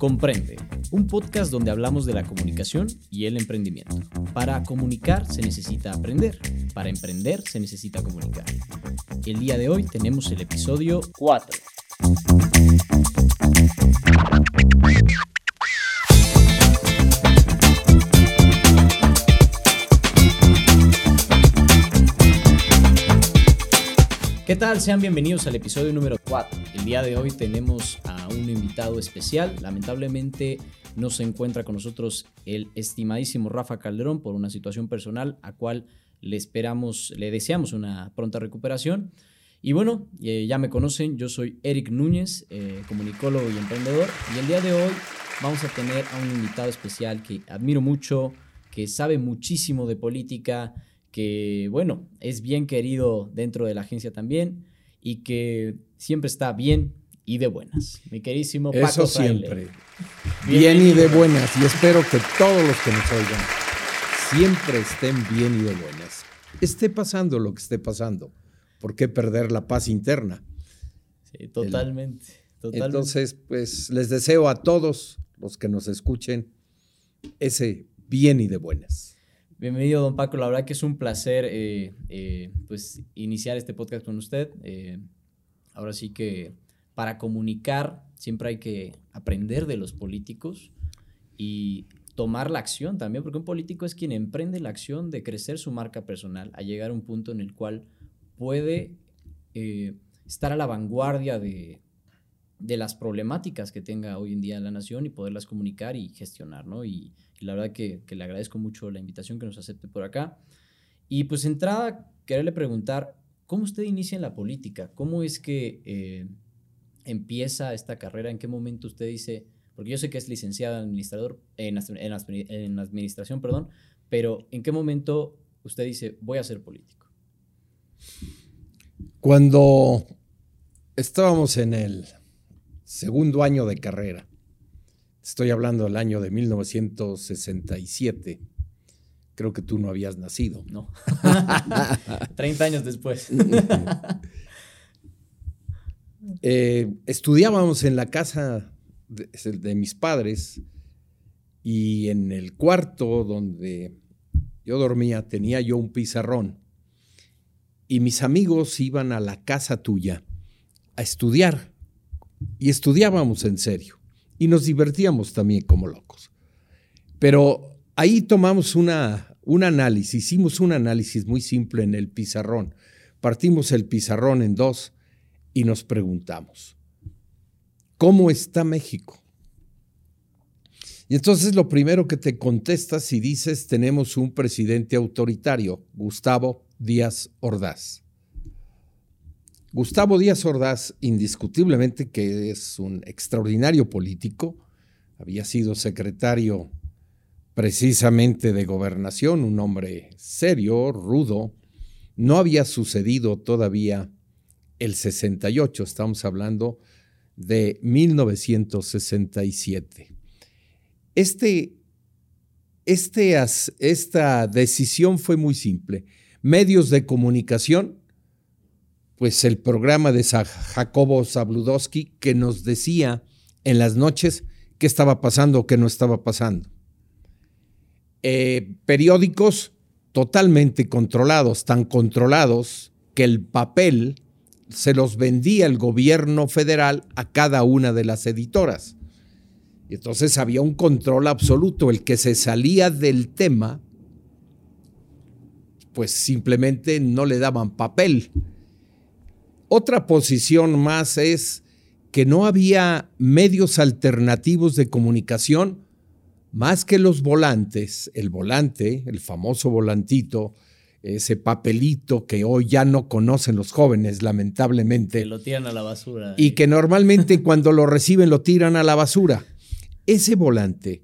Comprende, un podcast donde hablamos de la comunicación y el emprendimiento. Para comunicar se necesita aprender, para emprender se necesita comunicar. El día de hoy tenemos el episodio 4. ¿Qué tal? Sean bienvenidos al episodio número 4. El día de hoy tenemos a un invitado especial. Lamentablemente no se encuentra con nosotros el estimadísimo Rafa Calderón por una situación personal a cual le esperamos, le deseamos una pronta recuperación. Y bueno, eh, ya me conocen, yo soy Eric Núñez, eh, comunicólogo y emprendedor. Y el día de hoy vamos a tener a un invitado especial que admiro mucho, que sabe muchísimo de política, que, bueno, es bien querido dentro de la agencia también y que siempre está bien y de buenas. Mi queridísimo Paco Eso siempre. Bien y de buenas. Y espero que todos los que nos oigan siempre estén bien y de buenas. Esté pasando lo que esté pasando. ¿Por qué perder la paz interna? Sí, totalmente, totalmente. Entonces, pues les deseo a todos los que nos escuchen ese bien y de buenas. Bienvenido, don Paco. La verdad que es un placer eh, eh, pues, iniciar este podcast con usted. Eh, ahora sí que para comunicar siempre hay que aprender de los políticos y tomar la acción también, porque un político es quien emprende la acción de crecer su marca personal, a llegar a un punto en el cual puede estar a la vanguardia de, de las problemáticas que tenga hoy en día la nación y poderlas comunicar y gestionar, ¿no? Y, la verdad que, le agradezco mucho la invitación que nos acepte por acá. Y pues entrada, quererle preguntar, ¿cómo usted inicia en la política? ¿Cómo es que eh, empieza esta carrera? ¿En qué momento usted dice, porque yo sé que es administrador, en, en administración, perdón, pero ¿en qué momento usted dice, voy a ser político? Cuando estábamos en el segundo año de carrera. Estoy hablando del año de 1967. Creo que tú no habías nacido. No. 30 años después. Eh, estudiábamos en la casa de, de, mis padres y en el cuarto donde yo dormía tenía yo un pizarrón y mis amigos iban a la casa tuya a estudiar y estudiábamos en serio y nos divertíamos también como locos. Pero ahí tomamos una, un análisis, hicimos un análisis muy simple en el pizarrón. Partimos el pizarrón en dos y nos preguntamos, ¿cómo está México? Y entonces lo primero que te contestas y dices, tenemos un presidente autoritario, Gustavo Díaz Ordaz. Gustavo Díaz Ordaz, indiscutiblemente que es un extraordinario político, había sido secretario precisamente de gobernación, un hombre serio, rudo, no había sucedido todavía el 68, estamos hablando de 1967. Este, este, esta decisión fue muy simple. Medios de comunicación pues el programa de Jacobo Zabludowski que nos decía en las noches qué estaba pasando o qué no estaba pasando. Eh, periódicos totalmente controlados, tan controlados que el papel se los vendía el gobierno federal a cada una de las editoras. Y entonces había un control absoluto. El que se salía del tema, pues simplemente no le daban papel otra posición más es que no había medios alternativos de comunicación más que los volantes, el volante, el famoso volantito, ese papelito que hoy ya no conocen los jóvenes, lamentablemente. Que lo tiran a la basura. Y que normalmente cuando lo reciben lo tiran a la basura. Ese volante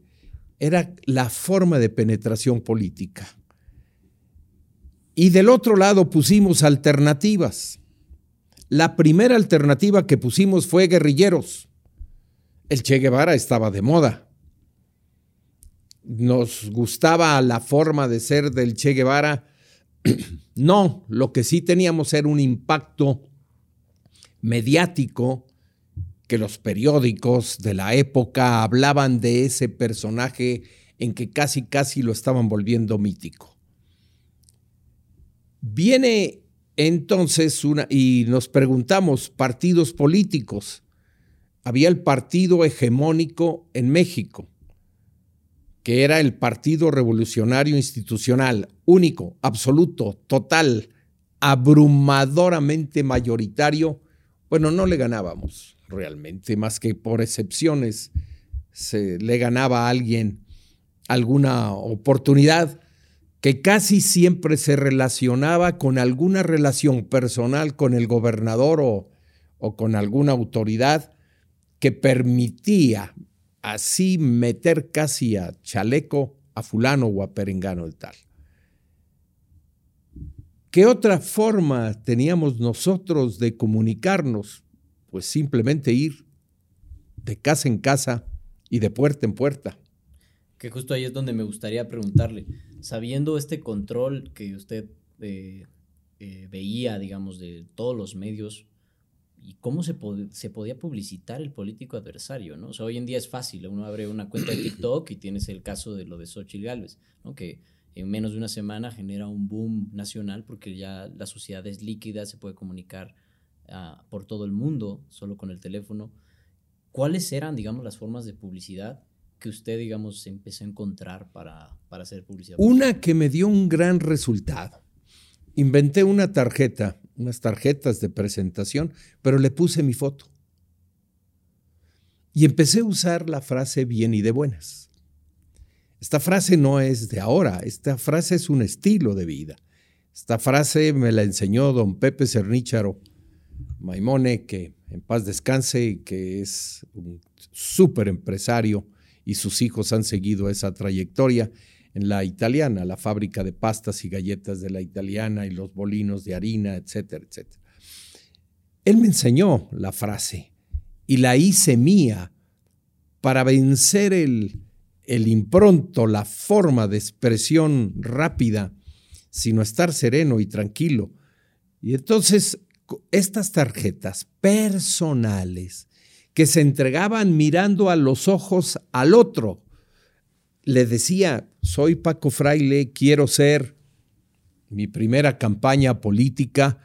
era la forma de penetración política. Y del otro lado pusimos alternativas. La primera alternativa que pusimos fue guerrilleros. El Che Guevara estaba de moda. Nos gustaba la forma de ser del Che Guevara. No, lo que sí teníamos era un impacto mediático que los periódicos de la época hablaban de ese personaje en que casi casi lo estaban volviendo mítico. Viene entonces una, y nos preguntamos, partidos políticos. Había el partido hegemónico en México, que era el Partido Revolucionario Institucional, único, absoluto, total, abrumadoramente mayoritario. Bueno, no le ganábamos realmente, más que por excepciones se le ganaba a alguien alguna oportunidad que casi siempre se relacionaba con alguna relación personal con el gobernador o, o con alguna autoridad que permitía así meter casi a chaleco a fulano o a perengano de tal. ¿Qué otra forma teníamos nosotros de comunicarnos? Pues simplemente ir de casa en casa y de puerta en puerta. Que justo ahí es donde me gustaría preguntarle, sabiendo este control que usted eh, eh, veía, digamos, de todos los medios, ¿y cómo se, se podía publicitar el político adversario? ¿no? O sea, hoy en día es fácil, uno abre una cuenta de TikTok y tienes el caso de lo de Xochitl Galvez, ¿no? que en menos de una semana genera un boom nacional porque ya la sociedad es líquida, se puede comunicar uh, por todo el mundo solo con el teléfono. ¿Cuáles eran, digamos, las formas de publicidad que usted, digamos, empezó a encontrar para, para hacer publicidad? Una que me dio un gran resultado. Inventé una tarjeta, unas tarjetas de presentación, pero le puse mi foto. Y empecé a usar la frase bien y de buenas. Esta frase no es de ahora, esta frase es un estilo de vida. Esta frase me la enseñó don Pepe Cernícharo Maimone, que en paz descanse y que es un súper empresario y sus hijos han seguido esa trayectoria en la italiana, la fábrica de pastas y galletas de la italiana y los bolinos de harina, etcétera, etcétera. Él me enseñó la frase y la hice mía para vencer el, el impronto, la forma de expresión rápida, sino estar sereno y tranquilo. Y entonces estas tarjetas personales que se entregaban mirando a los ojos al otro. Le decía, soy Paco Fraile, quiero ser. Mi primera campaña política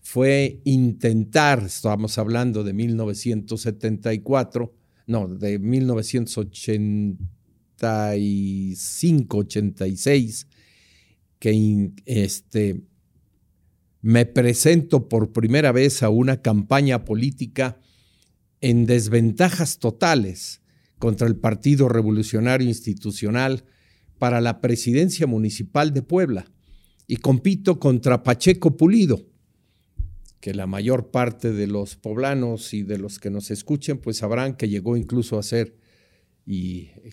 fue intentar, estábamos hablando de 1974, no, de 1985, 86, que este, me presento por primera vez a una campaña política en desventajas totales contra el Partido Revolucionario Institucional para la presidencia municipal de Puebla y compito contra Pacheco Pulido, que la mayor parte de los poblanos y de los que nos escuchen pues sabrán que llegó incluso a ser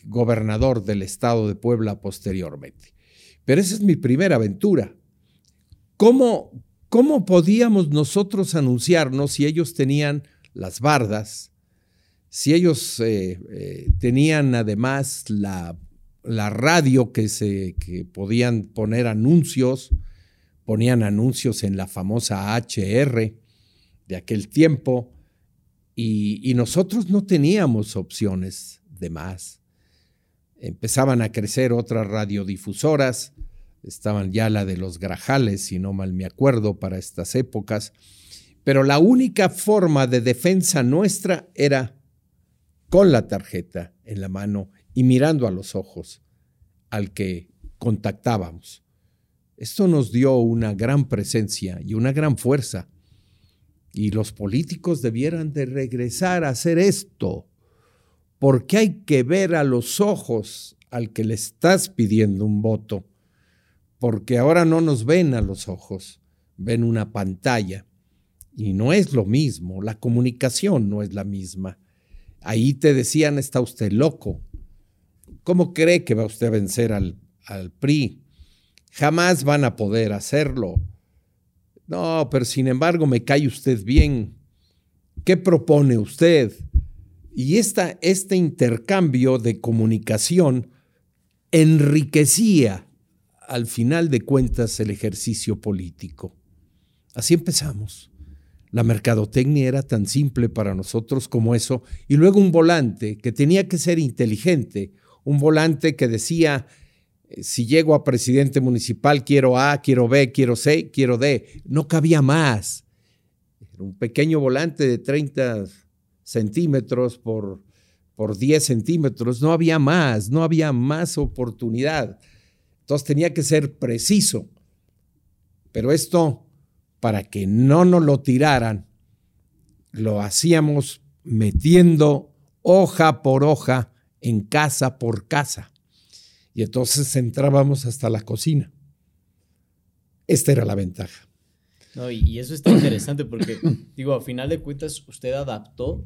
gobernador del estado de Puebla posteriormente. Pero esa es mi primera aventura. ¿Cómo, cómo podíamos nosotros anunciarnos si ellos tenían las bardas, si ellos eh, eh, tenían además la, la radio que, se, que podían poner anuncios, ponían anuncios en la famosa HR de aquel tiempo, y, y nosotros no teníamos opciones de más. Empezaban a crecer otras radiodifusoras, estaban ya la de los Grajales, si no mal me acuerdo, para estas épocas, pero la única forma de defensa nuestra era con la tarjeta en la mano y mirando a los ojos al que contactábamos. Esto nos dio una gran presencia y una gran fuerza. Y los políticos debieran de regresar a hacer esto, porque hay que ver a los ojos al que le estás pidiendo un voto, porque ahora no nos ven a los ojos, ven una pantalla. Y no es lo mismo, la comunicación no es la misma. Ahí te decían, está usted loco. ¿Cómo cree que va usted a vencer al, al PRI? Jamás van a poder hacerlo. No, pero sin embargo me cae usted bien. ¿Qué propone usted? Y esta, este intercambio de comunicación enriquecía al final de cuentas el ejercicio político. Así empezamos. La mercadotecnia era tan simple para nosotros como eso. Y luego un volante que tenía que ser inteligente, un volante que decía, eh, si llego a presidente municipal, quiero A, quiero B, quiero C, quiero D. No cabía más. Era un pequeño volante de 30 centímetros por, por 10 centímetros. No había más, no había más oportunidad. Entonces tenía que ser preciso. Pero esto para que no nos lo tiraran, lo hacíamos metiendo hoja por hoja en casa por casa. Y entonces entrábamos hasta la cocina. Esta era la ventaja. No, y, eso está interesante porque, digo, a final de cuentas, usted adaptó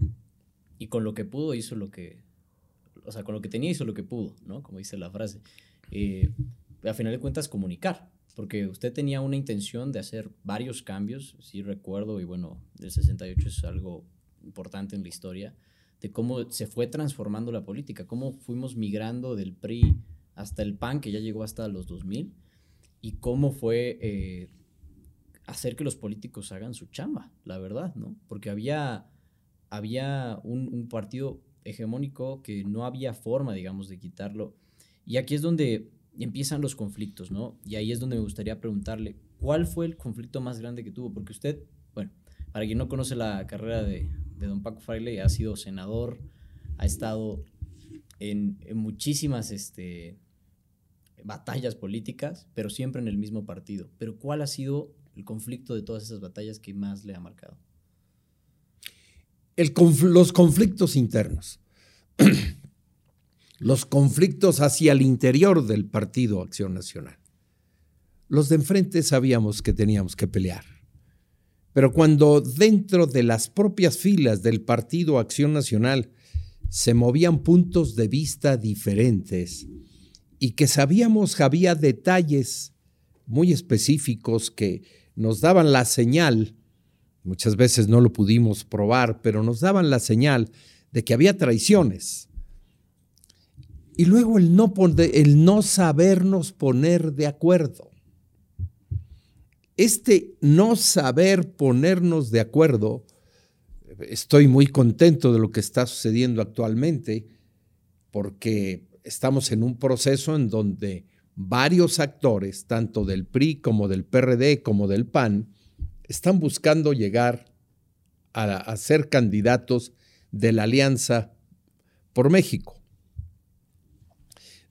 y con lo que pudo hizo lo que, o sea, con lo que tenía hizo lo que pudo, ¿no? Como dice la frase. Eh, a final de cuentas, comunicar porque usted tenía una intención de hacer varios cambios, sí recuerdo, y bueno, del 68 es algo importante en la historia, de cómo se fue transformando la política, cómo fuimos migrando del PRI hasta el PAN, que ya llegó hasta los 2000, y cómo fue eh, hacer que los políticos hagan su chamba, la verdad, ¿no? Porque había, había un partido hegemónico que no había forma, digamos, de quitarlo. Y aquí es donde y empiezan los conflictos, ¿no? Y ahí es donde me gustaría preguntarle, ¿cuál fue el conflicto más grande que tuvo? Porque usted, bueno, para quien no conoce la carrera de, don Paco Fraile, ha sido senador, ha estado en, muchísimas este, batallas políticas, pero siempre en el mismo partido. Pero ¿cuál ha sido el conflicto de todas esas batallas que más le ha marcado? El los conflictos internos. los conflictos hacia el interior del Partido Acción Nacional. Los de enfrente sabíamos que teníamos que pelear. Pero cuando dentro de las propias filas del Partido Acción Nacional se movían puntos de vista diferentes y que sabíamos que había detalles muy específicos que nos daban la señal, muchas veces no lo pudimos probar, pero nos daban la señal de que había traiciones, y luego el no, el no sabernos poner de acuerdo. Este no saber ponernos de acuerdo, estoy muy contento de lo que está sucediendo actualmente, porque estamos en un proceso en donde varios actores, tanto del PRI como del PRD como del PAN, están buscando llegar a, a ser candidatos de la Alianza por México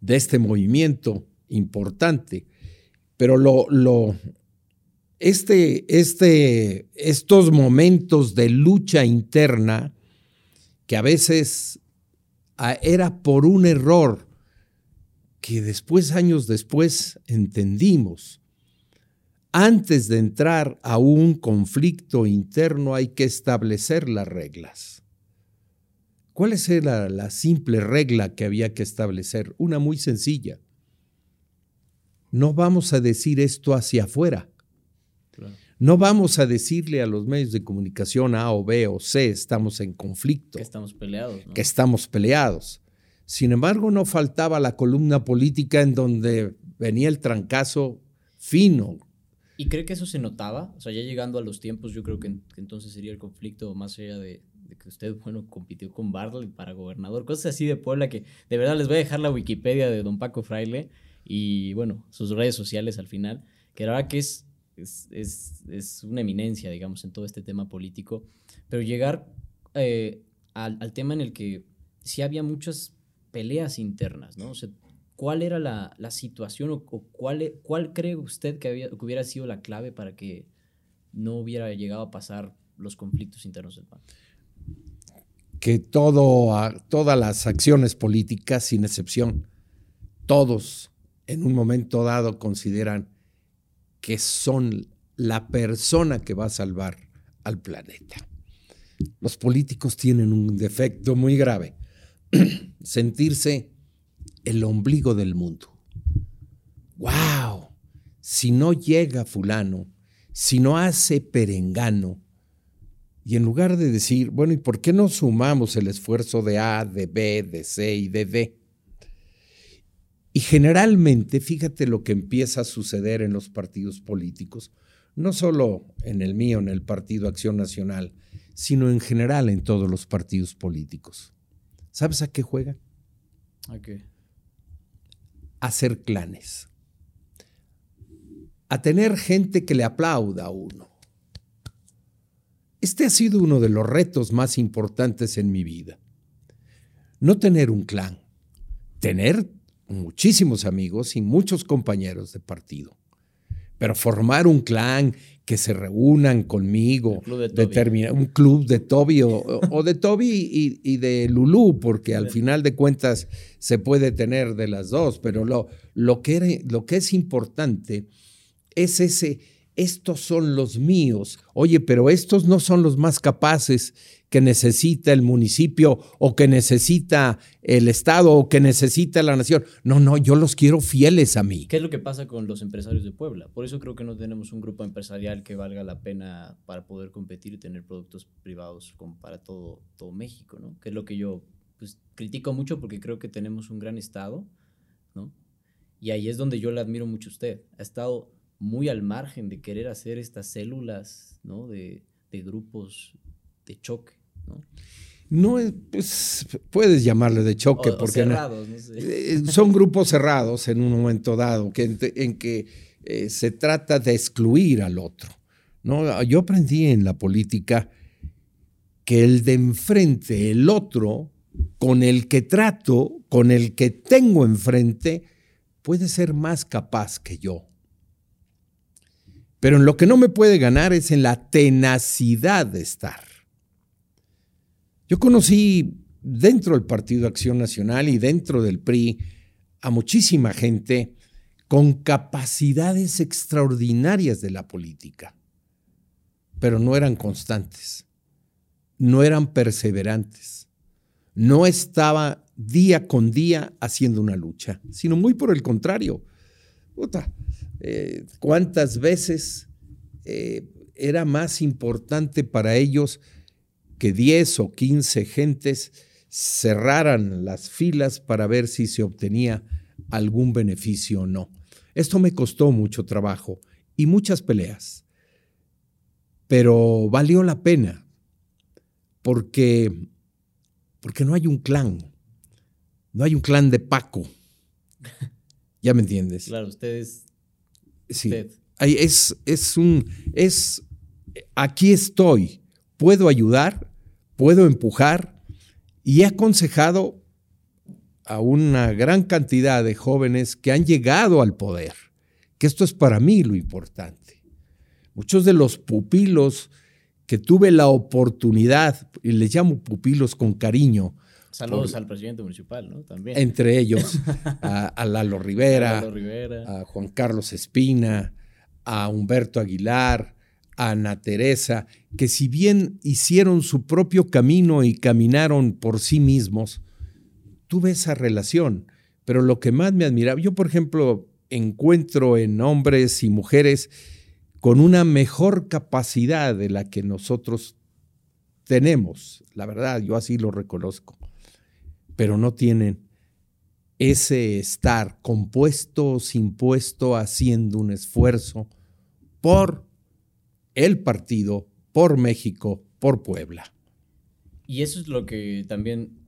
de este movimiento importante. Pero lo, este, este, estos momentos de lucha interna, que a veces ah, era por un error que después, años después, entendimos. Antes de entrar a un conflicto interno hay que establecer las reglas. ¿Cuál es la, simple regla que había que establecer? Una muy sencilla. No vamos a decir esto hacia afuera. No vamos a decirle a los medios de comunicación A o B o C, estamos en conflicto. Que estamos peleados. Que estamos peleados. Sin embargo, no faltaba la columna política en donde venía el trancazo fino. ¿Y cree que eso se notaba? O sea, ya llegando a los tiempos, yo creo que entonces sería el conflicto más allá de, que usted, bueno, compitió con Bartley para gobernador, cosas así de Puebla que de verdad les voy a dejar la Wikipedia de don Paco Fraile y, bueno, sus redes sociales al final, que la verdad que es, es, una eminencia, digamos, en todo este tema político, pero llegar eh, al, tema en el que sí había muchas peleas internas, ¿no? O sea, ¿cuál era la, situación o, cuál, cuál cree usted que, había, que hubiera sido la clave para que no hubiera llegado a pasar los conflictos internos del PAN? Que todas las acciones políticas, sin excepción, todos en un momento dado consideran que son la persona que va a salvar al planeta. Los políticos tienen un defecto muy grave, sentirse el ombligo del mundo. ¡Wow! Si no llega fulano, si no hace perengano, y en lugar de decir, bueno, ¿y por qué no sumamos el esfuerzo de A, de B, de C y de D? Y generalmente, fíjate lo que empieza a suceder en los partidos políticos, no solo en el mío, en el Partido Acción Nacional, sino en general en todos los partidos políticos. ¿Sabes a qué juegan? ¿A qué? A hacer clanes. A tener gente que le aplauda a uno. Este ha sido uno de los retos más importantes en mi vida. No tener un clan, tener muchísimos amigos y muchos compañeros de partido, pero formar un clan que se reúnan conmigo, un club de Toby o, de Toby y, de Lulú, porque al final de cuentas se puede tener de las dos, pero lo, lo, que, lo que es importante es ese, estos son los míos, oye, pero estos no son los más capaces que necesita el municipio o que necesita el Estado o que necesita la nación. No, no, yo los quiero fieles a mí. ¿Qué es lo que pasa con los empresarios de Puebla? Por eso creo que no tenemos un grupo empresarial que valga la pena para poder competir y tener productos privados como para todo, todo México, ¿no? Que es lo que yo pues, critico mucho porque creo que tenemos un gran Estado, ¿no? Y ahí es donde yo le admiro mucho a usted. Ha estado muy al margen de querer hacer estas células, ¿no? De, de grupos de choque. ¿no? pues, puedes llamarle de choque porque eh, son grupos cerrados en un momento dado que, en que eh, se trata de excluir al otro. ¿no? Yo aprendí en la política que el de enfrente, el otro, con el que trato, con el que tengo enfrente, puede ser más capaz que yo. Pero en lo que no me puede ganar es en la tenacidad de estar. Yo conocí dentro del Partido Acción Nacional y dentro del PRI a muchísima gente con capacidades extraordinarias de la política, pero no eran constantes, no eran perseverantes, no estaba día con día haciendo una lucha, sino muy por el contrario. Eh, ¿Cuántas veces eh, era más importante para ellos que 10 o 15 gentes cerraran las filas para ver si se obtenía algún beneficio o no. Esto me costó mucho trabajo y muchas peleas, pero valió la pena porque, porque no hay un clan, no hay un clan de Paco. ¿Ya me entiendes? Claro, ustedes. Sí. Es, es un. Es. Aquí estoy. Puedo ayudar puedo empujar y he aconsejado a una gran cantidad de jóvenes que han llegado al poder, que esto es para mí lo importante. Muchos de los pupilos que tuve la oportunidad, y les llamo pupilos con cariño. Saludos al presidente municipal, ¿no? También. Entre ellos, a, Lalo Rivera, a Juan Carlos Espina, a Humberto Aguilar, Ana Teresa, que si bien hicieron su propio camino y caminaron por sí mismos, tuve esa relación. Pero lo que más me admiraba, yo por ejemplo encuentro en hombres y mujeres con una mejor capacidad de la que nosotros tenemos, la verdad, yo así lo reconozco, pero no tienen ese estar compuesto sin puesto haciendo un esfuerzo por el partido por México, por Puebla. Y eso es lo que también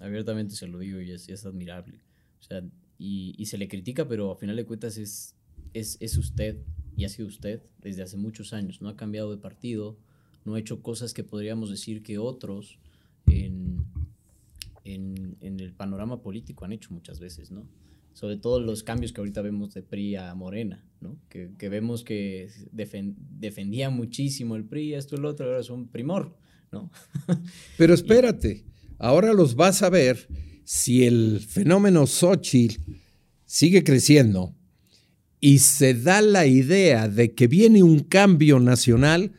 abiertamente se lo digo y es, es admirable. O sea, y, se le critica, pero a final de cuentas es, es, usted y ha sido usted desde hace muchos años. No ha cambiado de partido, no ha hecho cosas que podríamos decir que otros en, en, en el panorama político han hecho muchas veces, ¿no? sobre todo los cambios que ahorita vemos de PRI a Morena, ¿no? Que, vemos que defendía muchísimo el PRI, esto y lo otro, ahora es un primor, ¿no? Pero espérate, ahora los vas a ver si el fenómeno Xochitl sigue creciendo y se da la idea de que viene un cambio nacional,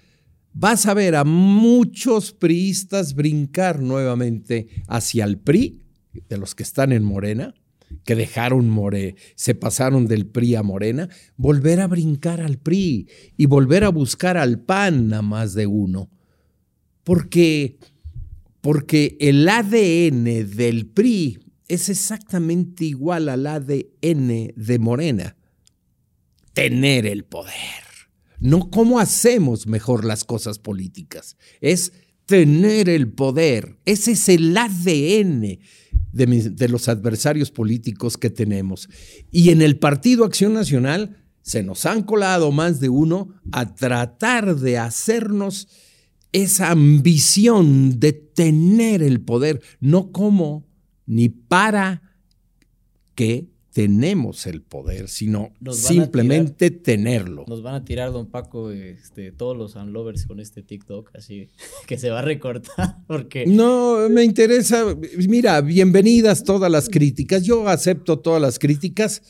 vas a ver a muchos priistas brincar nuevamente hacia el PRI, de los que están en Morena, que dejaron More, se pasaron del PRI a Morena, volver a brincar al PRI y volver a buscar al PAN a más de uno. Porque, porque el ADN del PRI es exactamente igual al ADN de Morena. Tener el poder. No cómo hacemos mejor las cosas políticas. Es tener el poder. Ese es el ADN de, los adversarios políticos que tenemos. Y en el Partido Acción Nacional se nos han colado más de uno a tratar de hacernos esa ambición de tener el poder, no como ni para que tenemos el poder, sino simplemente tenerlo. Nos van a tirar, don Paco, este, todos los unlovers con este TikTok, así que se va a recortar porque... No, me interesa, mira, bienvenidas todas las críticas, yo acepto todas las críticas,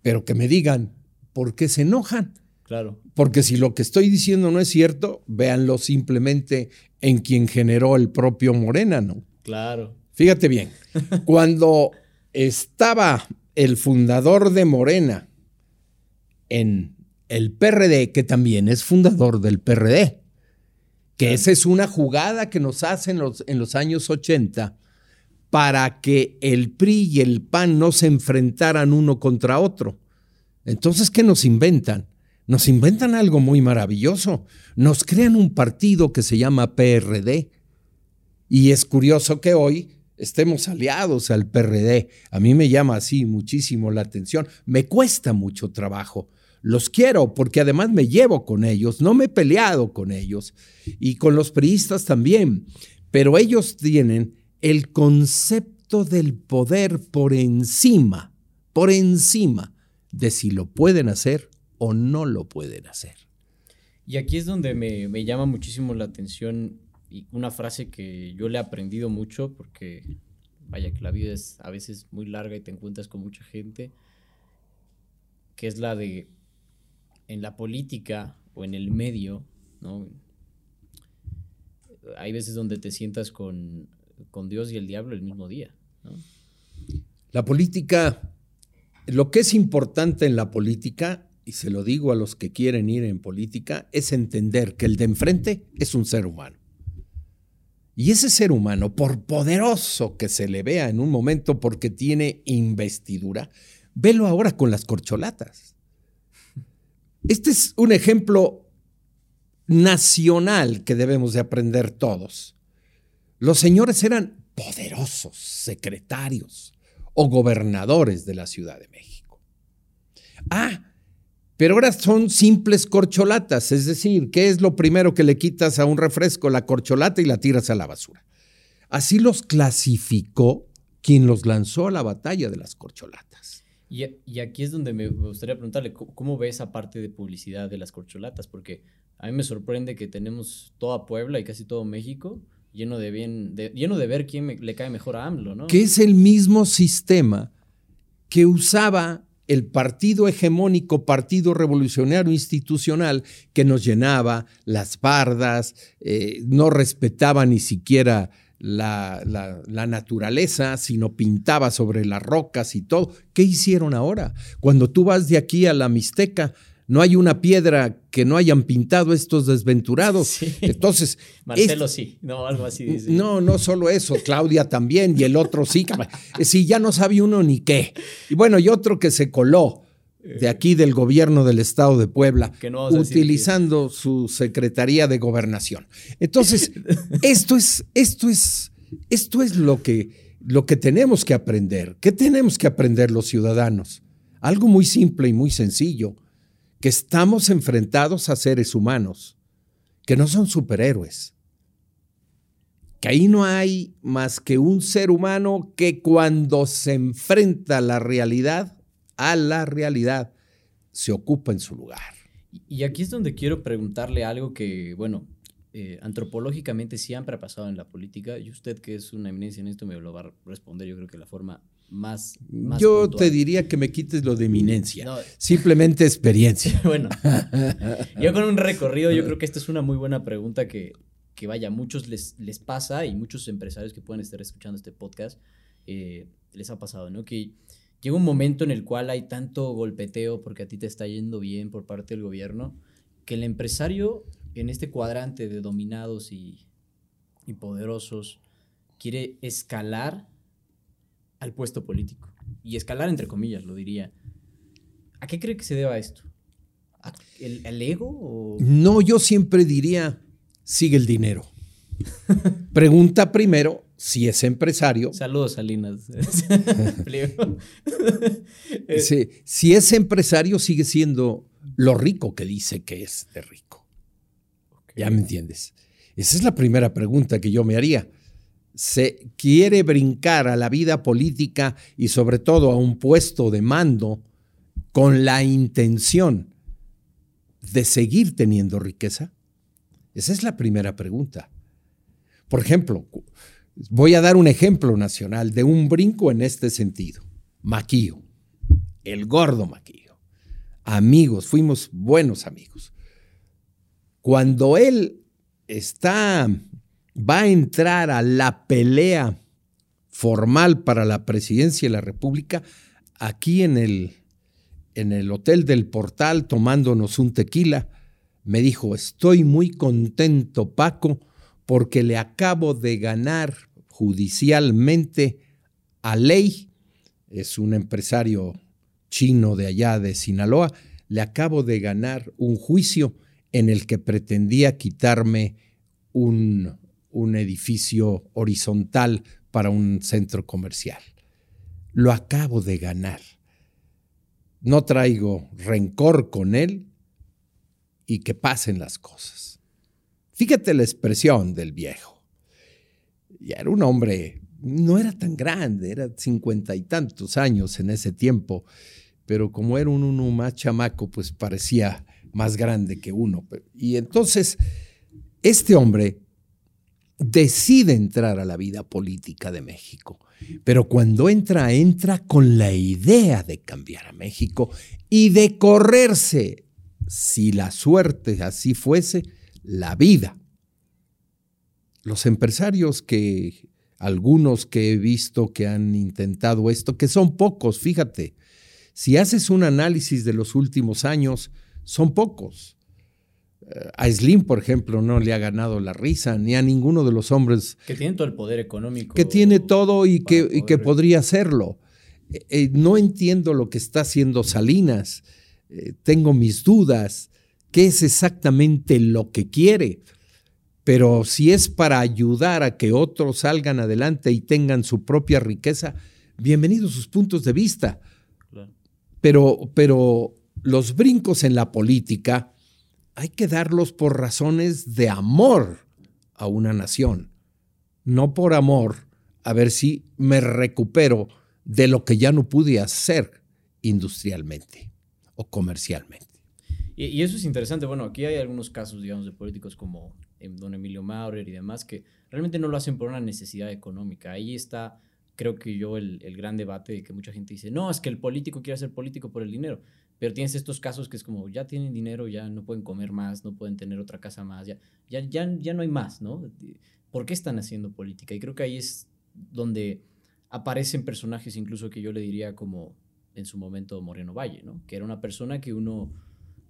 pero que me digan, ¿por qué se enojan? Claro. Porque si lo que estoy diciendo no es cierto, véanlo simplemente en quien generó el propio Morena, ¿no? Claro. Fíjate bien, cuando estaba el fundador de Morena en el PRD, que también es fundador del PRD, que esa es una jugada que nos hacen los, en los años 80 para que el PRI y el PAN no se enfrentaran uno contra otro. Entonces, ¿qué nos inventan? Nos inventan algo muy maravilloso. Nos crean un partido que se llama PRD. Y es curioso que hoy estemos aliados al PRD. A mí me llama así muchísimo la atención. Me cuesta mucho trabajo. Los quiero porque además me llevo con ellos, no me he peleado con ellos y con los priistas también, pero ellos tienen el concepto del poder por encima, por encima de si lo pueden hacer o no lo pueden hacer. Y aquí es donde me, me llama muchísimo la atención y una frase que yo le he aprendido mucho porque vaya que la vida es a veces muy larga y te encuentras con mucha gente, que es la de en la política o en el medio, ¿no? Hay veces donde te sientas con, con Dios y el diablo el mismo día, La política, lo que es importante en la política, y se lo digo a los que quieren ir en política, es entender que el de enfrente es un ser humano. Y ese ser humano, por poderoso que se le vea en un momento porque tiene investidura, velo ahora con las corcholatas. Este es un ejemplo nacional que debemos de aprender todos. Los señores eran poderosos secretarios o gobernadores de la Ciudad de México. Ah, pero ahora son simples corcholatas, es decir, ¿qué es lo primero que le quitas a un refresco? La corcholata y la tiras a la basura. Así los clasificó quien los lanzó a la batalla de las corcholatas. Y, aquí es donde me gustaría preguntarle, ¿cómo, ve esa parte de publicidad de las corcholatas? Porque a mí me sorprende que tenemos toda Puebla y casi todo México lleno de, bien, lleno de ver quién le cae mejor a AMLO, ¿no? Que es el mismo sistema que usaba el partido hegemónico, Partido Revolucionario Institucional, que nos llenaba las bardas, eh, no respetaba ni siquiera la, la, naturaleza, sino pintaba sobre las rocas y todo. ¿Qué hicieron ahora? Cuando tú vas de aquí a la Mixteca, no hay una piedra que no hayan pintado estos desventurados. Entonces. Marcelo sí, no, algo así dice. No, no solo eso, Claudia también, y el otro sí. Sí, ya no sabe uno ni qué. Y bueno, y otro que se coló de aquí del gobierno del estado de Puebla, utilizando su Secretaría de Gobernación. Entonces, esto es, esto es, esto es lo que, lo que tenemos que aprender. ¿Qué tenemos que aprender los ciudadanos? Algo muy simple y muy sencillo que estamos enfrentados a seres humanos, que no son superhéroes, que ahí no hay más que un ser humano que cuando se enfrenta a la realidad, a la realidad, se ocupa en su lugar. Y aquí es donde quiero preguntarle algo que, bueno, eh, antropológicamente siempre ha pasado en la política, y usted que es una eminencia en esto me lo va a responder, yo creo que la forma más... Yo te diría que me quites lo de eminencia, simplemente experiencia. bueno, yo con un recorrido, yo creo que esta es una muy buena pregunta que, que vaya, a muchos les, les pasa y muchos empresarios que pueden estar escuchando este podcast eh, les ha pasado, ¿no? Que llega un momento en el cual hay tanto golpeteo porque a ti te está yendo bien por parte del gobierno, que el empresario en este cuadrante de dominados y, y poderosos quiere escalar al puesto político. Y escalar entre comillas, lo diría. ¿A qué cree que se deba esto? ¿El, ego? No, yo siempre diría, sigue el dinero. Pregunta primero si es empresario. Saludos, Salinas. sí, si es empresario, sigue siendo lo rico que dice que es de rico. Ya me entiendes. Esa es la primera pregunta que yo me haría. ¿Se quiere brincar a la vida política y sobre todo a un puesto de mando con la intención de seguir teniendo riqueza? Esa es la primera pregunta. Por ejemplo, voy a dar un ejemplo nacional de un brinco en este sentido. Maquillo, el gordo Maquillo. Amigos, fuimos buenos amigos. Cuando él está, va a entrar a la pelea formal para la presidencia de la República, aquí en el, en el Hotel del Portal, tomándonos un tequila, me dijo, estoy muy contento, Paco, porque le acabo de ganar judicialmente a Ley, es un empresario chino de allá de Sinaloa, le acabo de ganar un juicio en el que pretendía quitarme un, un edificio horizontal para un centro comercial. Lo acabo de ganar. No traigo rencor con él y que pasen las cosas. Fíjate la expresión del viejo. Ya era un hombre, no era tan grande, era cincuenta y tantos años en ese tiempo, pero como era un uno más chamaco, pues parecía más grande que uno. Y entonces, este hombre decide entrar a la vida política de México, pero cuando entra, entra con la idea de cambiar a México y de correrse, si la suerte así fuese, la vida. Los empresarios que, algunos que he visto que han intentado esto, que son pocos, fíjate, si haces un análisis de los últimos años, son pocos. Eh, a Slim, por ejemplo, no le ha ganado la risa, ni a ninguno de los hombres. Que tiene todo el poder económico. Que tiene todo y que, que, podría hacerlo. Eh, eh, no entiendo lo que está haciendo Salinas. tengo mis dudas. ¿Qué es exactamente lo que quiere? Pero si es para ayudar a que otros salgan adelante y tengan su propia riqueza, bienvenidos sus puntos de vista. Pero, pero los brincos en la política hay que darlos por razones de amor a una nación, no por amor a ver si me recupero de lo que ya no pude hacer industrialmente o comercialmente. Y, eso es interesante. Bueno, aquí hay algunos casos, digamos, de políticos como em, don Emilio Maurer y demás, que realmente no lo hacen por una necesidad económica. Ahí está, creo que yo, el, el gran debate de que mucha gente dice, no, es que el político quiere ser político por el dinero. Pero tienes estos casos que es como, ya tienen dinero, ya no pueden comer más, no pueden tener otra casa más, ya, ya, ya, ya no hay más, ¿no? ¿Por qué están haciendo política? Y creo que ahí es donde aparecen personajes incluso que yo le diría como en su momento Moreno Valle, ¿no? Que era una persona que uno,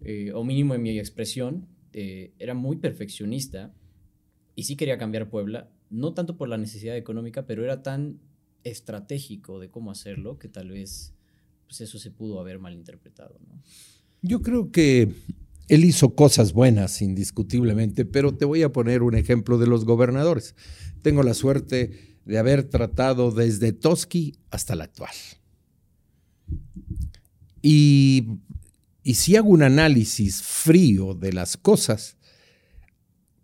eh, o mínimo en mi expresión, eh, era muy perfeccionista y sí quería cambiar Puebla, no tanto por la necesidad económica, pero era tan estratégico de cómo hacerlo que tal vez pues eso se pudo haber malinterpretado. ¿no? Yo creo que él hizo cosas buenas, indiscutiblemente, pero te voy a poner un ejemplo de los gobernadores. Tengo la suerte de haber tratado desde Toski hasta la actual. Y, y si hago un análisis frío de las cosas,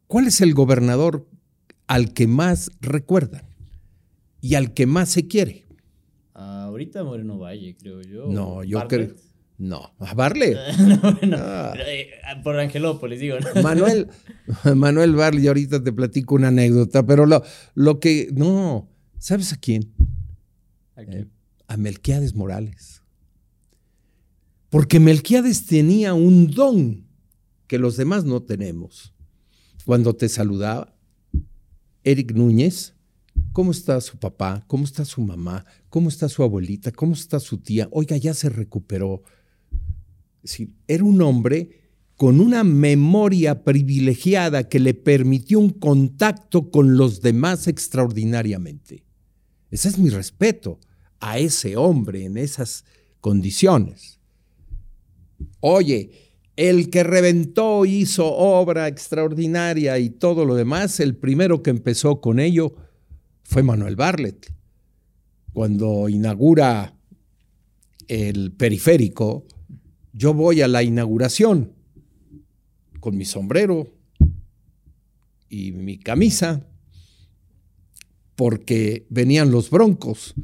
¿cuál es el gobernador al que más recuerdan y al que más se quiere? Ahorita Moreno Valle, creo yo. No, yo creo. No, a Barley. no, ah. eh, Por Angelópolis, digo. Manuel, Manuel Barley, ahorita te platico una anécdota, pero lo, lo que. No, ¿sabes a quién? ¿A, quién? Eh, a Melquiades Morales. Porque Melquiades tenía un don que los demás no tenemos. Cuando te saludaba, Eric Núñez ¿Cómo está su papá? ¿Cómo está su mamá? ¿Cómo está su abuelita? ¿Cómo está su tía? Oiga, ya se recuperó. Era un hombre con una memoria privilegiada que le permitió un contacto con los demás extraordinariamente. Ese es mi respeto a ese hombre en esas condiciones. Oye, el que reventó, hizo obra extraordinaria y todo lo demás, el primero que empezó con ello fue Manuel Barlet. Cuando inaugura el periférico, yo voy a la inauguración con mi sombrero y mi camisa, porque venían los broncos.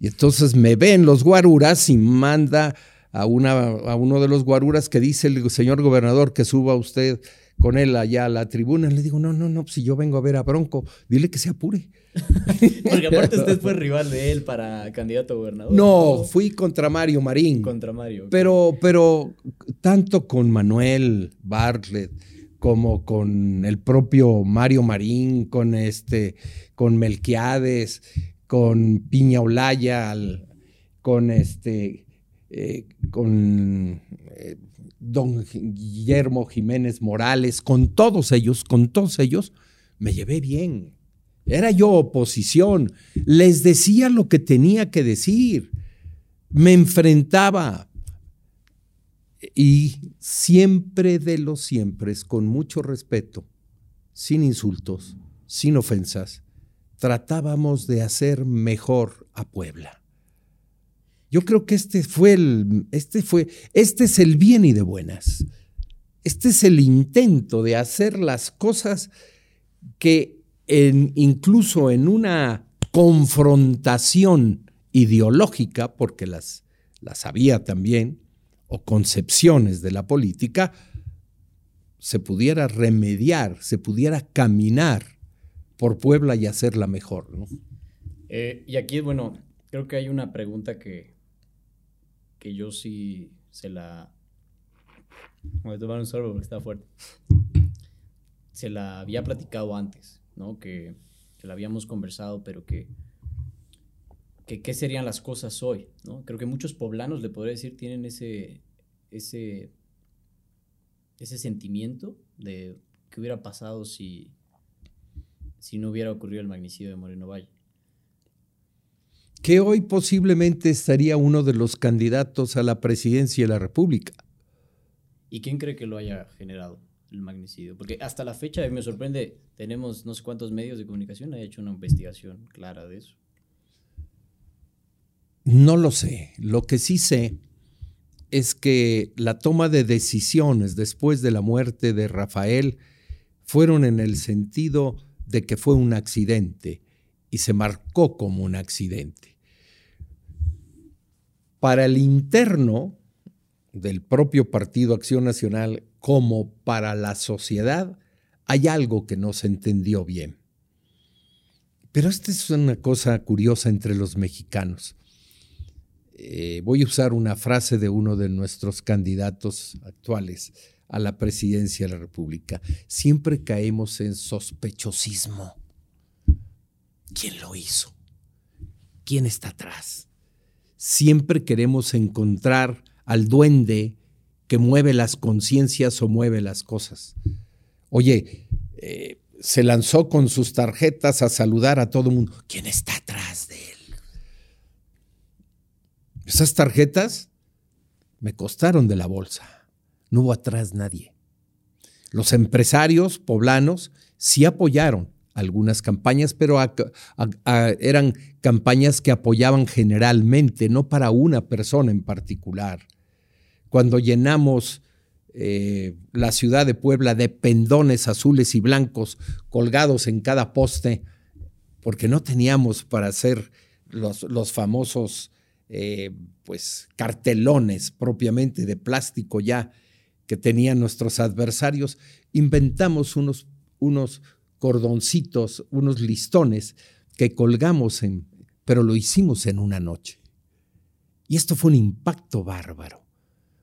Y entonces me ven los guaruras y manda a, una, a uno de los guaruras que dice el señor gobernador que suba usted con él allá a la tribuna. Le digo, no, no, no, si yo vengo a ver a Bronco, dile que se apure. Porque aparte usted fue rival de él para candidato a gobernador. No, fui contra Mario Marín. Contra Mario. Pero, pero tanto con Manuel Bartlett como con el propio Mario Marín, con este, con Melquiades, con Piña Olaya, con este, eh, con don Guillermo Jiménez Morales, con todos ellos, con todos ellos, me llevé bien. Era yo oposición, les decía lo que tenía que decir, me enfrentaba y siempre de los siempre, con mucho respeto, sin insultos, sin ofensas, tratábamos de hacer mejor a Puebla. Yo creo que este fue el, este fue, este es el bien y de buenas. Este es el intento de hacer las cosas que incluso en una confrontación ideológica, porque las, las había también, o concepciones de la política, se pudiera remediar, se pudiera caminar por Puebla y hacerla mejor. Eh, y aquí, bueno, creo que hay una pregunta que, que yo sí se la... Voy a tomar un sorbo porque está fuerte. Se la había platicado antes, ¿no? Que, la habíamos conversado, pero que, que qué serían las cosas hoy, ¿no? Creo que muchos poblanos, le podría decir, tienen ese, ese, ese sentimiento de qué hubiera pasado si, si no hubiera ocurrido el magnicidio de Moreno Valle que hoy posiblemente estaría uno de los candidatos a la presidencia de la República. ¿Y quién cree que lo haya generado el magnicidio? Porque hasta la fecha me sorprende, tenemos no sé cuántos medios de comunicación han hecho una investigación clara de eso. No lo sé. Lo que sí sé es que la toma de decisiones después de la muerte de Rafael fueron en el sentido de que fue un accidente y se marcó como un accidente para el interno del propio Partido Acción Nacional como para la sociedad, hay algo que no se entendió bien. Pero esta es una cosa curiosa entre los mexicanos. Eh, voy a usar una frase de uno de nuestros candidatos actuales a la presidencia de la República. Siempre caemos en sospechosismo. ¿Quién lo hizo? ¿Quién está atrás? Siempre queremos encontrar al duende que mueve las conciencias o mueve las cosas. Oye, eh, se lanzó con sus tarjetas a saludar a todo el mundo. ¿Quién está atrás de él? Esas tarjetas me costaron de la bolsa. No hubo atrás nadie. Los empresarios poblanos sí apoyaron algunas campañas, pero eran campañas que apoyaban generalmente, no para una persona en particular. Cuando llenamos eh, la ciudad de Puebla de pendones azules y blancos colgados en cada poste, porque no teníamos para hacer los, los famosos eh, pues, cartelones propiamente de plástico ya que tenían nuestros adversarios, inventamos unos, unos cordoncitos, unos listones que colgamos en, pero lo hicimos en una noche. Y esto fue un impacto bárbaro.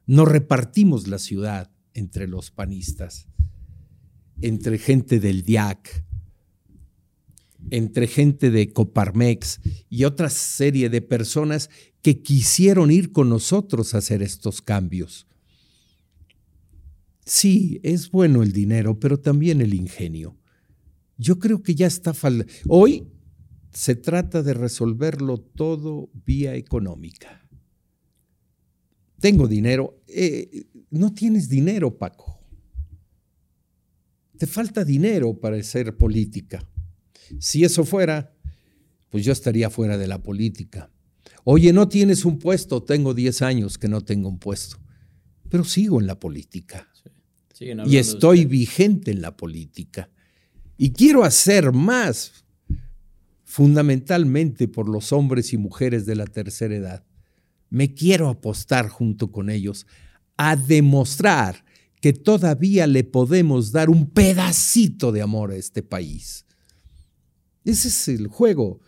Nos repartimos la ciudad entre los panistas, entre gente del DIAC, entre gente de Coparmex y otra serie de personas que quisieron ir con nosotros a hacer estos cambios. Sí, es bueno el dinero, pero también el ingenio. Yo creo que ya está falta. Hoy se trata de resolverlo todo vía económica. tengo dinero. Eh, no tienes dinero, Paco. Te falta dinero para hacer política. Si eso fuera, pues yo estaría fuera de la política. Oye, no tienes un puesto, tengo 10 años que no tengo un puesto, pero sigo en la política. Y estoy vigente en la política. Y quiero hacer más, fundamentalmente por los hombres y mujeres de la tercera edad. Me quiero apostar junto con ellos a demostrar que todavía le podemos dar un pedacito de amor a este país. Ese es el juego.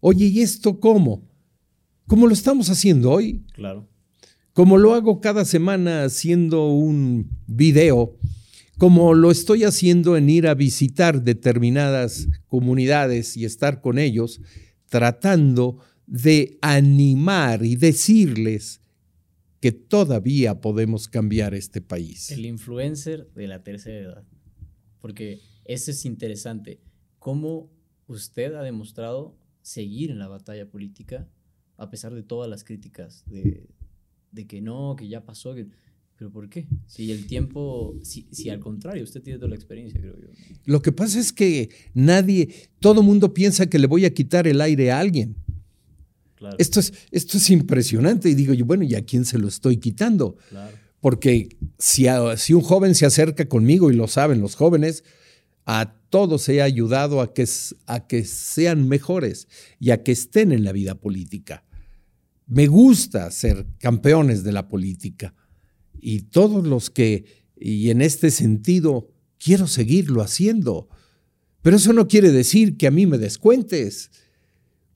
Oye, ¿y esto cómo? Como lo estamos haciendo hoy. Claro. Como lo hago cada semana haciendo un video, como lo estoy haciendo en ir a visitar determinadas comunidades y estar con ellos, tratando de animar y decirles que todavía podemos cambiar este país. El influencer de la tercera edad. Porque eso es interesante. ¿Cómo usted ha demostrado seguir en la batalla política a pesar de todas las críticas de, que no, que ya pasó? ¿Pero por qué? Si el tiempo, si, si, al contrario, usted tiene toda la experiencia, creo yo. Lo que pasa es que nadie, todo mundo piensa que le voy a quitar el aire a alguien. Esto, es, esto es impresionante. Y digo yo, bueno, ¿y a quién se lo estoy quitando? Porque si, si un joven se acerca conmigo, y lo saben los jóvenes, a todos he ayudado a que, a que sean mejores y a que estén en la vida política. Me gusta ser campeones de la política. Y todos los que, y en este sentido, quiero seguirlo haciendo. Pero eso no quiere decir que a mí me descuentes,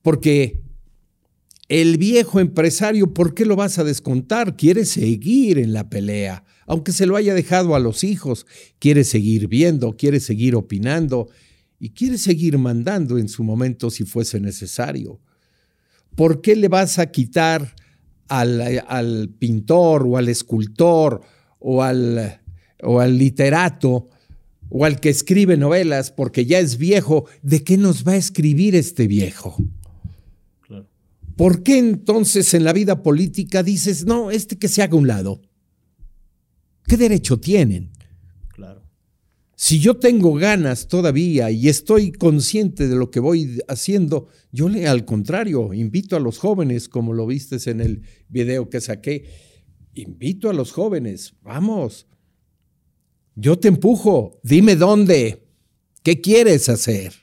porque el viejo empresario, ¿por qué lo vas a descontar? Quiere seguir en la pelea, aunque se lo haya dejado a los hijos, quiere seguir viendo, quiere seguir opinando y quiere seguir mandando en su momento si fuese necesario. ¿Por qué le vas a quitar al, pintor o al escultor o al, o al literato o al que escribe novelas porque ya es viejo? ¿De qué nos va a escribir este viejo? ¿Por qué entonces en la vida política dices, no, este que se haga un lado? ¿Qué derecho tienen? Claro. Si yo tengo ganas todavía y estoy consciente de lo que voy haciendo, yo le, al contrario, invito a los jóvenes, como lo vistes en el video que saqué, invito a los jóvenes, vamos, yo te empujo, dime dónde, ¿qué quieres hacer?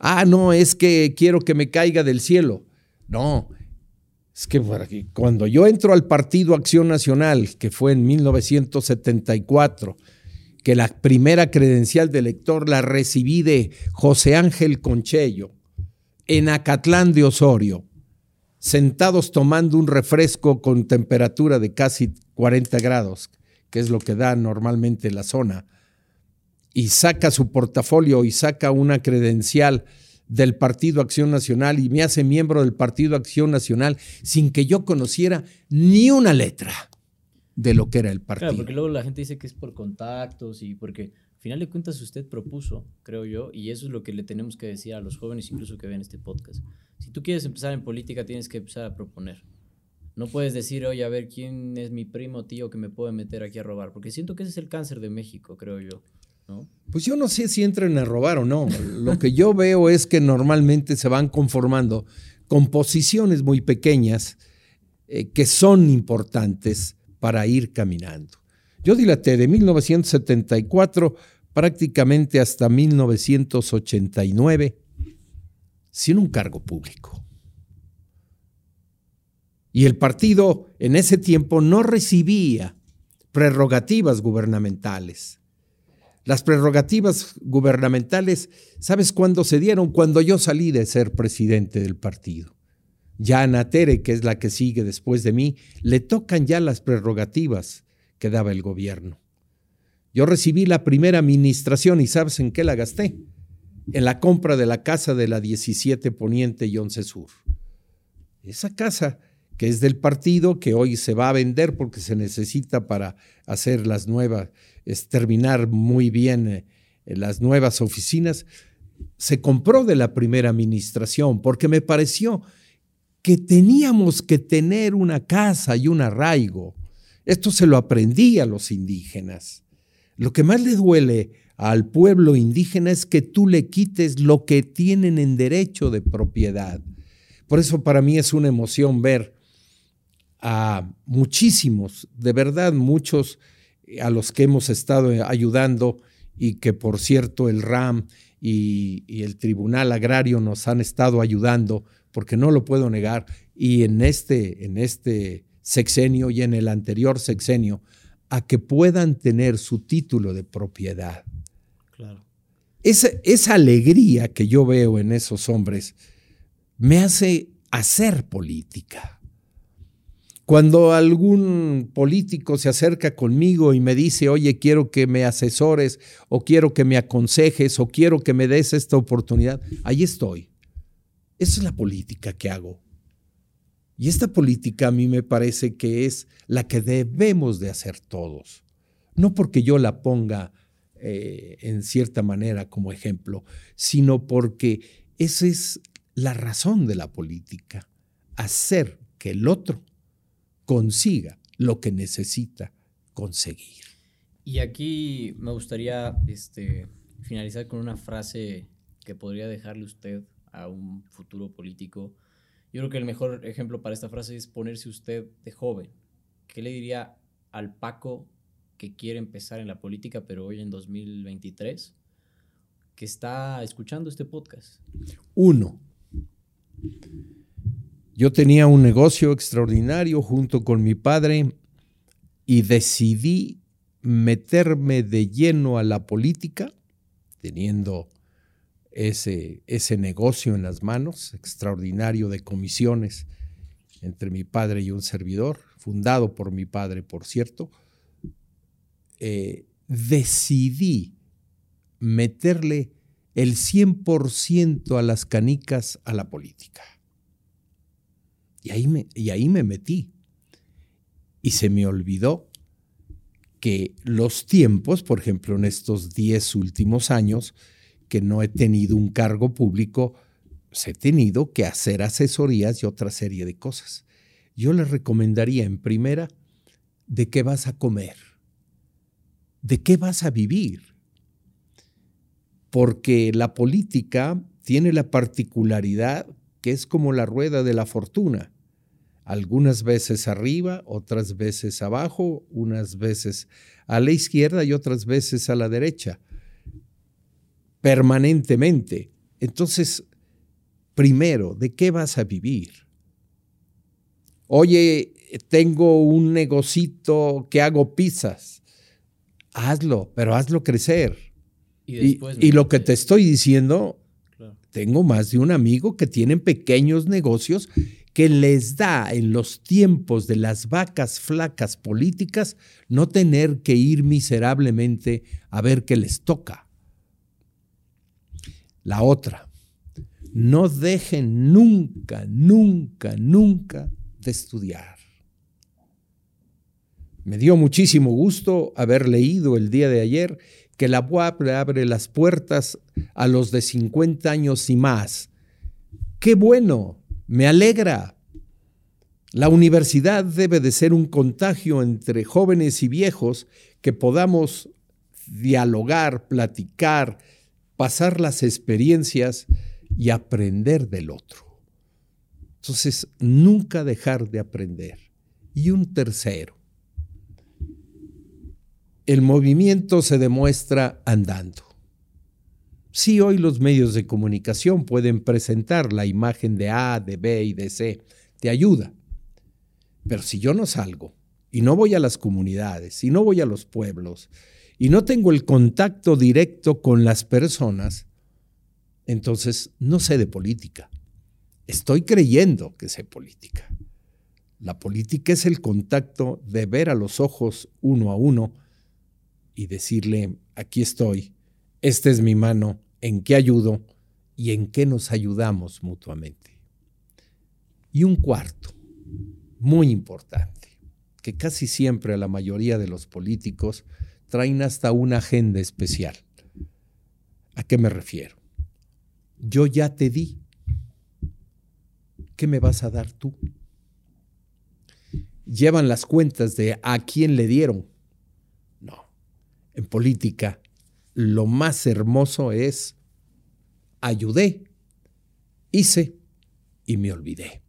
Ah, no, es que quiero que me caiga del cielo. No, es que cuando yo entro al Partido Acción Nacional, que fue en 1974, que la primera credencial de elector la recibí de José Ángel Conchello, en Acatlán de Osorio, sentados tomando un refresco con temperatura de casi 40 grados, que es lo que da normalmente la zona y saca su portafolio y saca una credencial del Partido Acción Nacional y me hace miembro del Partido Acción Nacional sin que yo conociera ni una letra de lo que era el partido. Claro, porque luego la gente dice que es por contactos y porque al final de cuentas usted propuso, creo yo, y eso es lo que le tenemos que decir a los jóvenes incluso que ven este podcast. Si tú quieres empezar en política, tienes que empezar a proponer. No puedes decir, oye, a ver, ¿quién es mi primo, tío, que me puede meter aquí a robar? Porque siento que ese es el cáncer de México, creo yo. Pues yo no sé si entran a robar o no. Lo que yo veo es que normalmente se van conformando con posiciones muy pequeñas eh, que son importantes para ir caminando. Yo dilaté de 1974 prácticamente hasta 1989 sin un cargo público. Y el partido en ese tiempo no recibía prerrogativas gubernamentales. Las prerrogativas gubernamentales, ¿sabes cuándo se dieron? Cuando yo salí de ser presidente del partido. Ya a que es la que sigue después de mí, le tocan ya las prerrogativas que daba el gobierno. Yo recibí la primera administración y ¿sabes en qué la gasté? En la compra de la casa de la 17 Poniente y 11 Sur. Esa casa que es del partido, que hoy se va a vender porque se necesita para hacer las nuevas, es terminar muy bien eh, las nuevas oficinas, se compró de la primera administración porque me pareció que teníamos que tener una casa y un arraigo. Esto se lo aprendí a los indígenas. Lo que más le duele al pueblo indígena es que tú le quites lo que tienen en derecho de propiedad. Por eso para mí es una emoción ver a muchísimos, de verdad muchos a los que hemos estado ayudando y que por cierto el RAM y, el Tribunal Agrario nos han estado ayudando, porque no lo puedo negar, y en este, en este sexenio y en el anterior sexenio, a que puedan tener su título de propiedad. Claro. Esa, esa alegría que yo veo en esos hombres me hace hacer política. Cuando algún político se acerca conmigo y me dice, oye, quiero que me asesores o quiero que me aconsejes o quiero que me des esta oportunidad, ahí estoy. Esa es la política que hago. Y esta política a mí me parece que es la que debemos de hacer todos. No porque yo la ponga eh, en cierta manera como ejemplo, sino porque esa es la razón de la política, hacer que el otro consiga lo que necesita conseguir. Y aquí me gustaría este, finalizar con una frase que podría dejarle usted a un futuro político. Yo creo que el mejor ejemplo para esta frase es ponerse usted de joven. ¿Qué le diría al Paco que quiere empezar en la política, pero hoy en 2023, que está escuchando este podcast? Uno, yo tenía un negocio extraordinario junto con mi padre y decidí meterme de lleno a la política, teniendo ese, ese negocio en las manos, extraordinario de comisiones entre mi padre y un servidor, fundado por mi padre, por cierto, eh, decidí meterle el 100% a las canicas a la política. Y ahí me, y ahí me metí. Y se me olvidó que los tiempos, por ejemplo, en estos 10 últimos años, que no he tenido un cargo público, pues he tenido que hacer asesorías y otra serie de cosas. Yo les recomendaría en primera, ¿de qué vas a comer? ¿De qué vas a vivir? Porque la política tiene la particularidad que es como la rueda de la fortuna. Algunas veces arriba, otras veces abajo, unas veces a la izquierda y otras veces a la derecha, permanentemente. Entonces, primero, ¿de qué vas a vivir? Oye, tengo un negocito que hago pizzas. Hazlo, pero hazlo crecer. Y, y lo que te estoy diciendo tengo más de un amigo que tienen pequeños negocios que les da en los tiempos de las vacas flacas políticas no tener que ir miserablemente a ver qué les toca. La otra, no dejen nunca, nunca, nunca de estudiar. Me dio muchísimo gusto haber leído el día de ayer que la UAP le abre las puertas a los de 50 años y más. ¡Qué bueno! Me alegra. La universidad debe de ser un contagio entre jóvenes y viejos que podamos dialogar, platicar, pasar las experiencias y aprender del otro. Entonces, nunca dejar de aprender. Y un tercero, el movimiento se demuestra andando. Sí, hoy los medios de comunicación pueden presentar la imagen de A, de B y de C, te ayuda. Pero si yo no salgo y no voy a las comunidades y no voy a los pueblos y no tengo el contacto directo con las personas, entonces no sé de política. Estoy creyendo que sé política. La política es el contacto de ver a los ojos uno a uno y decirle, aquí estoy, esta es mi mano, en qué ayudo y en qué nos ayudamos mutuamente. Y un cuarto, muy importante, que casi siempre a la mayoría de los políticos traen hasta una agenda especial. ¿A qué me refiero? Yo ya te di. ¿qué me vas a dar tú? Llevan las cuentas de a quién le dieron. No. En política, lo más hermoso es ayudé, hice y me olvidé.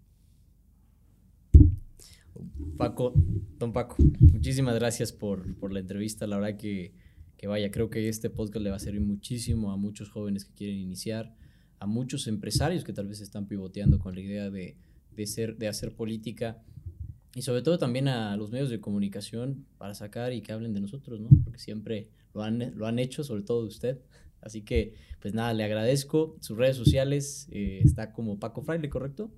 Paco, don Paco, muchísimas gracias por, por la entrevista. La verdad que, que, vaya, creo que este podcast le va a servir muchísimo a muchos jóvenes que quieren iniciar, a muchos empresarios que tal vez están pivoteando con la idea de, de, ser, de hacer política y sobre todo también a los medios de comunicación para sacar y que hablen de nosotros, ¿no? Porque siempre lo han, lo han hecho, sobre todo usted. Así que, pues nada, le agradezco. Sus redes sociales eh, está como Paco Fraile, ¿correcto?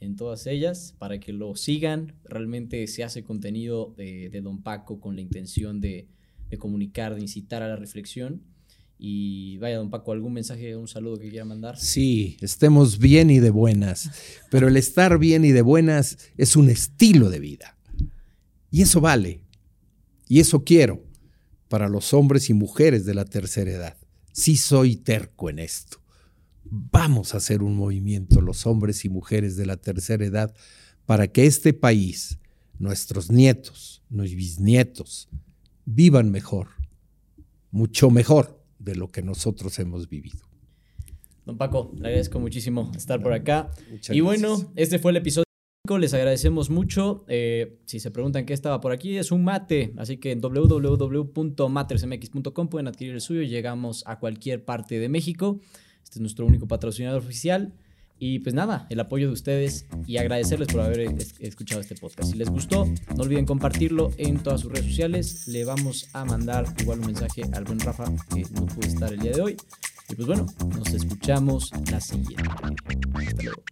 En todas ellas, para que lo sigan. Realmente se hace contenido de, Don Paco con la intención de, de, comunicar, de incitar a la reflexión. Y vaya, don Paco, ¿algún mensaje, un saludo que quiera mandar? Sí, estemos bien y de buenas. Pero el estar bien y de buenas es un estilo de vida. Y eso vale. Y eso quiero para los hombres y mujeres de la tercera edad sí soy terco en esto. Vamos a hacer un movimiento, los hombres y mujeres de la tercera edad, para que este país, nuestros nietos, nuestros bisnietos, vivan mejor, mucho mejor de lo que nosotros hemos vivido. Don Paco, le agradezco muchísimo estar por acá. Muchas y bueno, este fue el episodio les agradecemos mucho. Eh, si se preguntan qué estaba por aquí, es un mate. Así que en www.matersmx.com pueden adquirir el suyo. Llegamos a cualquier parte de México. Este es nuestro único patrocinador oficial. Y pues nada, el apoyo de ustedes y agradecerles por haber escuchado este podcast. Si les gustó, no olviden compartirlo en todas sus redes sociales. Le vamos a mandar igual un mensaje al buen Rafa que no pudo estar el día de hoy. Y pues bueno, nos escuchamos la siguiente. Hasta luego.